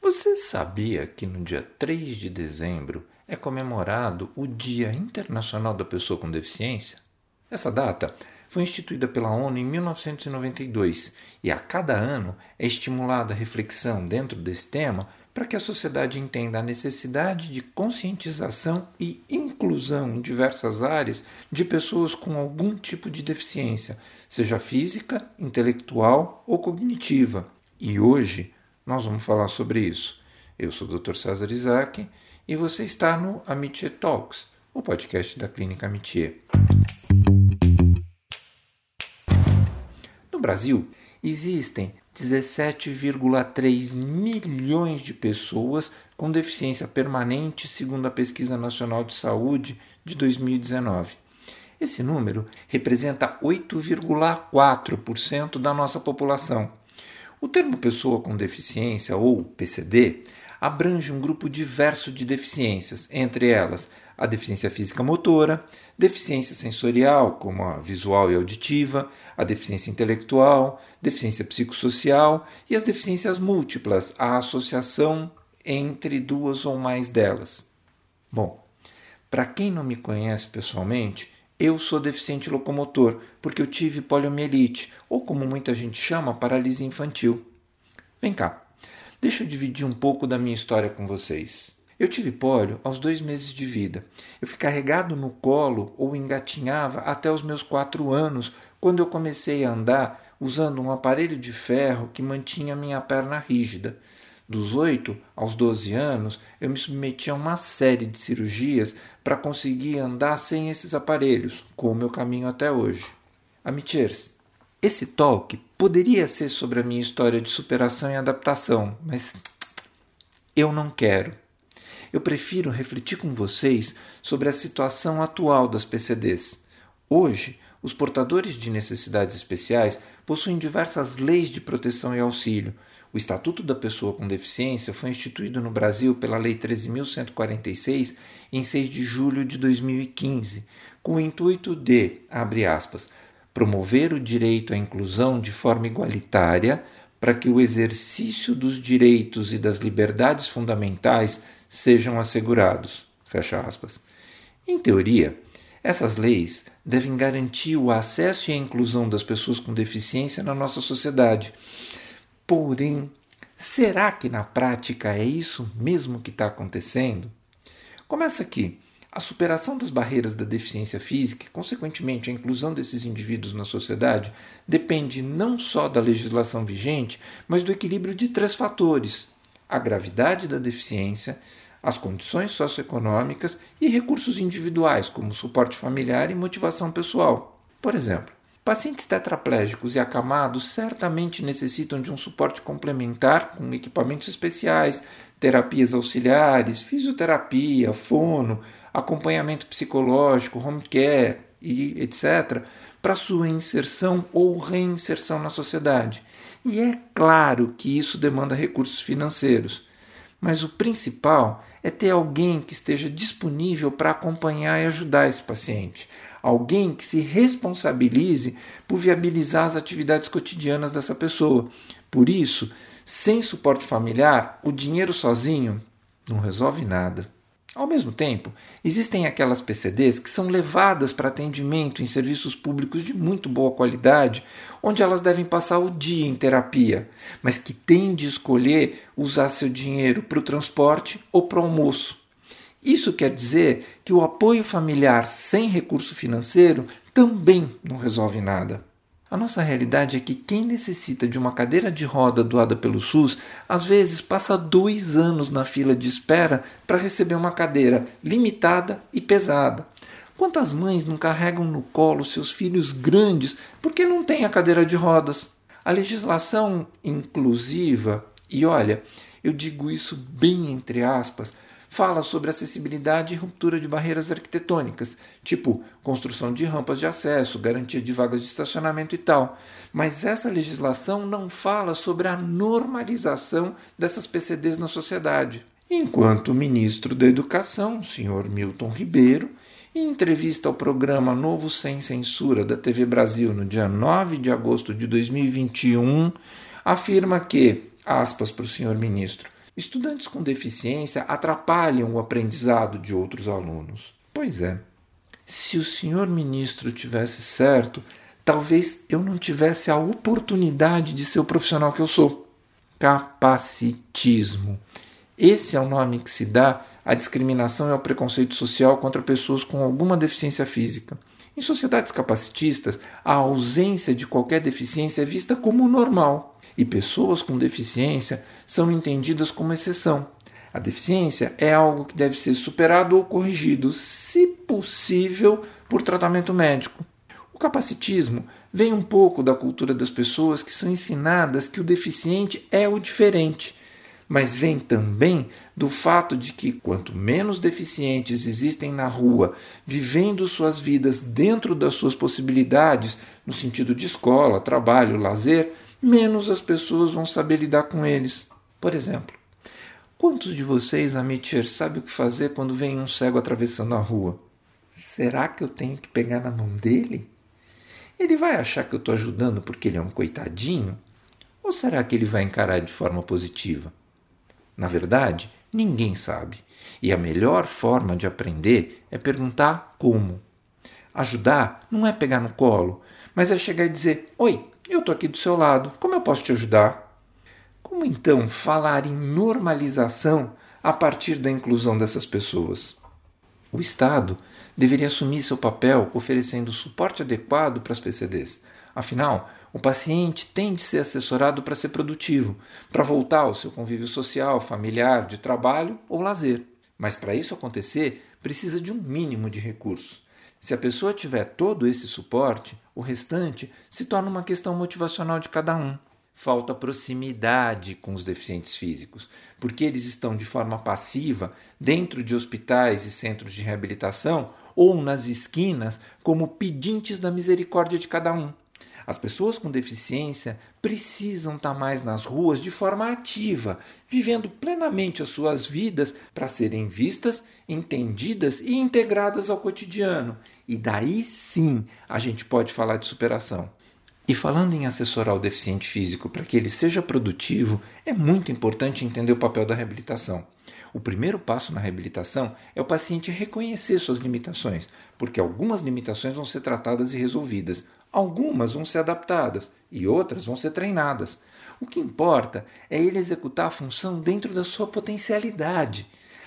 Você sabia que no dia 3 de dezembro é comemorado o Dia Internacional da Pessoa com Deficiência? Essa data foi instituída pela ONU em 1992 e a cada ano é estimulada a reflexão dentro desse tema para que a sociedade entenda a necessidade de conscientização e inclusão em diversas áreas de pessoas com algum tipo de deficiência, seja física, intelectual ou cognitiva. E hoje nós vamos falar sobre isso. Eu sou o Dr. César Isaac e você está no Amitié Talks, o podcast da Clínica Amitié. No Brasil, existem 17,3 milhões de pessoas com deficiência permanente, segundo a Pesquisa Nacional de Saúde de 2019. Esse número representa 8,4% da nossa população. O termo pessoa com deficiência, ou PCD, abrange um grupo diverso de deficiências, entre elas a deficiência física motora, deficiência sensorial, como a visual e auditiva, a deficiência intelectual, deficiência psicossocial e as deficiências múltiplas, a associação entre duas ou mais delas. Bom, para quem não me conhece pessoalmente, eu sou deficiente locomotor porque eu tive poliomielite, ou como muita gente chama, paralisia infantil. Vem cá, deixa eu dividir um pouco da minha história com vocês. Eu tive pólio aos dois meses de vida. Eu fui carregado no colo ou engatinhava até os meus quatro anos, quando eu comecei a andar usando um aparelho de ferro que mantinha minha perna rígida. Dos 8 aos 12 anos, eu me submeti a uma série de cirurgias para conseguir andar sem esses aparelhos, com o meu caminho até hoje. Amitiers, esse talk poderia ser sobre a minha história de superação e adaptação, mas eu não quero eu prefiro refletir com vocês sobre a situação atual das PCDs. Hoje, os portadores de necessidades especiais possuem diversas leis de proteção e auxílio. O Estatuto da Pessoa com Deficiência foi instituído no Brasil pela Lei 13.146 em 6 de julho de 2015, com o intuito de, abre aspas, promover o direito à inclusão de forma igualitária para que o exercício dos direitos e das liberdades fundamentais sejam assegurados. Fecha aspas. Em teoria, essas leis devem garantir o acesso e a inclusão das pessoas com deficiência na nossa sociedade. Porém, será que na prática é isso mesmo que está acontecendo? Começa aqui. A superação das barreiras da deficiência física e, consequentemente, a inclusão desses indivíduos na sociedade depende não só da legislação vigente, mas do equilíbrio de três fatores: a gravidade da deficiência, as condições socioeconômicas e recursos individuais, como suporte familiar e motivação pessoal. Por exemplo, pacientes tetraplégicos e acamados certamente necessitam de um suporte complementar com equipamentos especiais, terapias auxiliares, fisioterapia, fono, acompanhamento psicológico, home care e etc., para sua inserção ou reinserção na sociedade. E é claro que isso demanda recursos financeiros. Mas o principal é ter alguém que esteja disponível para acompanhar e ajudar esse paciente. Alguém que se responsabilize por viabilizar as atividades cotidianas dessa pessoa. Por isso, sem suporte familiar, o dinheiro sozinho não resolve nada. Ao mesmo tempo, existem aquelas PCDs que são levadas para atendimento em serviços públicos de muito boa qualidade, onde elas devem passar o dia em terapia, mas que têm de escolher usar seu dinheiro para o transporte ou para o almoço. Isso quer dizer que o apoio familiar sem recurso financeiro também não resolve nada. A nossa realidade é que quem necessita de uma cadeira de roda doada pelo SUS às vezes passa dois anos na fila de espera para receber uma cadeira limitada e pesada. Quantas mães não carregam no colo seus filhos grandes porque não têm a cadeira de rodas? A legislação inclusiva, e olha, eu digo isso bem entre aspas, fala sobre acessibilidade e ruptura de barreiras arquitetônicas, tipo construção de rampas de acesso, garantia de vagas de estacionamento e tal. Mas essa legislação não fala sobre a normalização dessas PCDs na sociedade. Enquanto o ministro da Educação, senhor Milton Ribeiro, em entrevista ao programa Novo Sem Censura da TV Brasil no dia 9 de agosto de 2021, afirma que aspas para o senhor ministro. Estudantes com deficiência atrapalham o aprendizado de outros alunos. Pois é. Se o senhor ministro tivesse certo, talvez eu não tivesse a oportunidade de ser o profissional que eu sou. Capacitismo. Esse é o nome que se dá à discriminação e ao preconceito social contra pessoas com alguma deficiência física. Em sociedades capacitistas, a ausência de qualquer deficiência é vista como normal e pessoas com deficiência são entendidas como exceção. A deficiência é algo que deve ser superado ou corrigido, se possível, por tratamento médico. O capacitismo vem um pouco da cultura das pessoas que são ensinadas que o deficiente é o diferente mas vem também do fato de que quanto menos deficientes existem na rua, vivendo suas vidas dentro das suas possibilidades, no sentido de escola, trabalho, lazer, menos as pessoas vão saber lidar com eles. Por exemplo, quantos de vocês, Amitir, sabe o que fazer quando vem um cego atravessando a rua? Será que eu tenho que pegar na mão dele? Ele vai achar que eu estou ajudando porque ele é um coitadinho? Ou será que ele vai encarar de forma positiva? Na verdade, ninguém sabe. E a melhor forma de aprender é perguntar como. Ajudar não é pegar no colo, mas é chegar e dizer: Oi, eu estou aqui do seu lado, como eu posso te ajudar? Como então falar em normalização a partir da inclusão dessas pessoas? O Estado deveria assumir seu papel oferecendo suporte adequado para as PCDs. Afinal, o paciente tem de ser assessorado para ser produtivo, para voltar ao seu convívio social, familiar, de trabalho ou lazer. Mas para isso acontecer, precisa de um mínimo de recursos. Se a pessoa tiver todo esse suporte, o restante se torna uma questão motivacional de cada um. Falta proximidade com os deficientes físicos, porque eles estão de forma passiva dentro de hospitais e centros de reabilitação ou nas esquinas como pedintes da misericórdia de cada um. As pessoas com deficiência precisam estar mais nas ruas de forma ativa, vivendo plenamente as suas vidas para serem vistas, entendidas e integradas ao cotidiano. E daí sim a gente pode falar de superação. E falando em assessorar o deficiente físico para que ele seja produtivo, é muito importante entender o papel da reabilitação. O primeiro passo na reabilitação é o paciente reconhecer suas limitações, porque algumas limitações vão ser tratadas e resolvidas, Algumas vão ser adaptadas e outras vão ser treinadas. O que importa é ele executar a função dentro da sua potencialidade.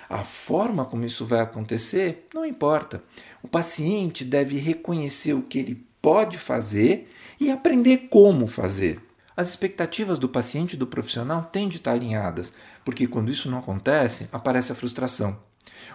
A forma como isso vai acontecer não importa. O paciente deve reconhecer o que ele pode fazer e aprender como fazer. As expectativas do paciente e do profissional têm de estar alinhadas, porque quando isso não acontece, aparece a frustração.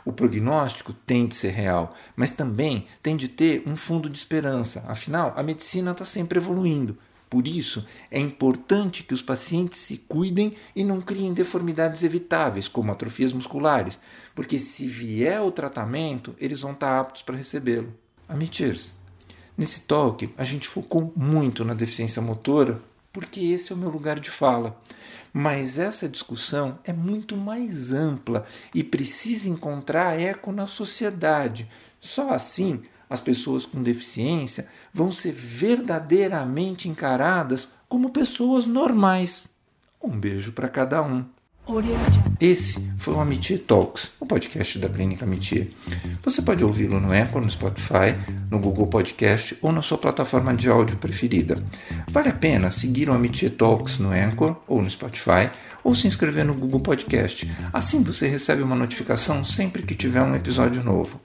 O prognóstico tem de ser real, mas também tem de ter um fundo de esperança. Afinal, a medicina está sempre evoluindo. Por isso, é importante que os pacientes se cuidem e não criem deformidades evitáveis, como atrofias musculares, porque se vier o tratamento, eles vão estar aptos para recebê-lo. Amitirs, nesse talk a gente focou muito na deficiência motora porque esse é o meu lugar de fala. Mas essa discussão é muito mais ampla e precisa encontrar eco na sociedade. Só assim as pessoas com deficiência vão ser verdadeiramente encaradas como pessoas normais. Um beijo para cada um. Esse foi o Amitie Talks, o podcast da Clínica Amitie. Você pode ouvi-lo no Apple, no Spotify, no Google Podcast ou na sua plataforma de áudio preferida. Vale a pena seguir o Amitie Talks no Anchor ou no Spotify ou se inscrever no Google Podcast. Assim você recebe uma notificação sempre que tiver um episódio novo.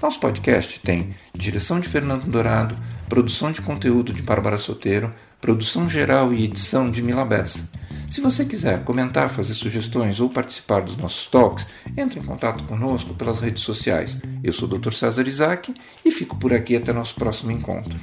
Nosso podcast tem direção de Fernando Dourado, produção de conteúdo de Bárbara Soteiro, produção geral e edição de Mila Bessa. Se você quiser comentar, fazer sugestões ou participar dos nossos talks, entre em contato conosco pelas redes sociais. Eu sou o Dr. César Isaac e fico por aqui até nosso próximo encontro.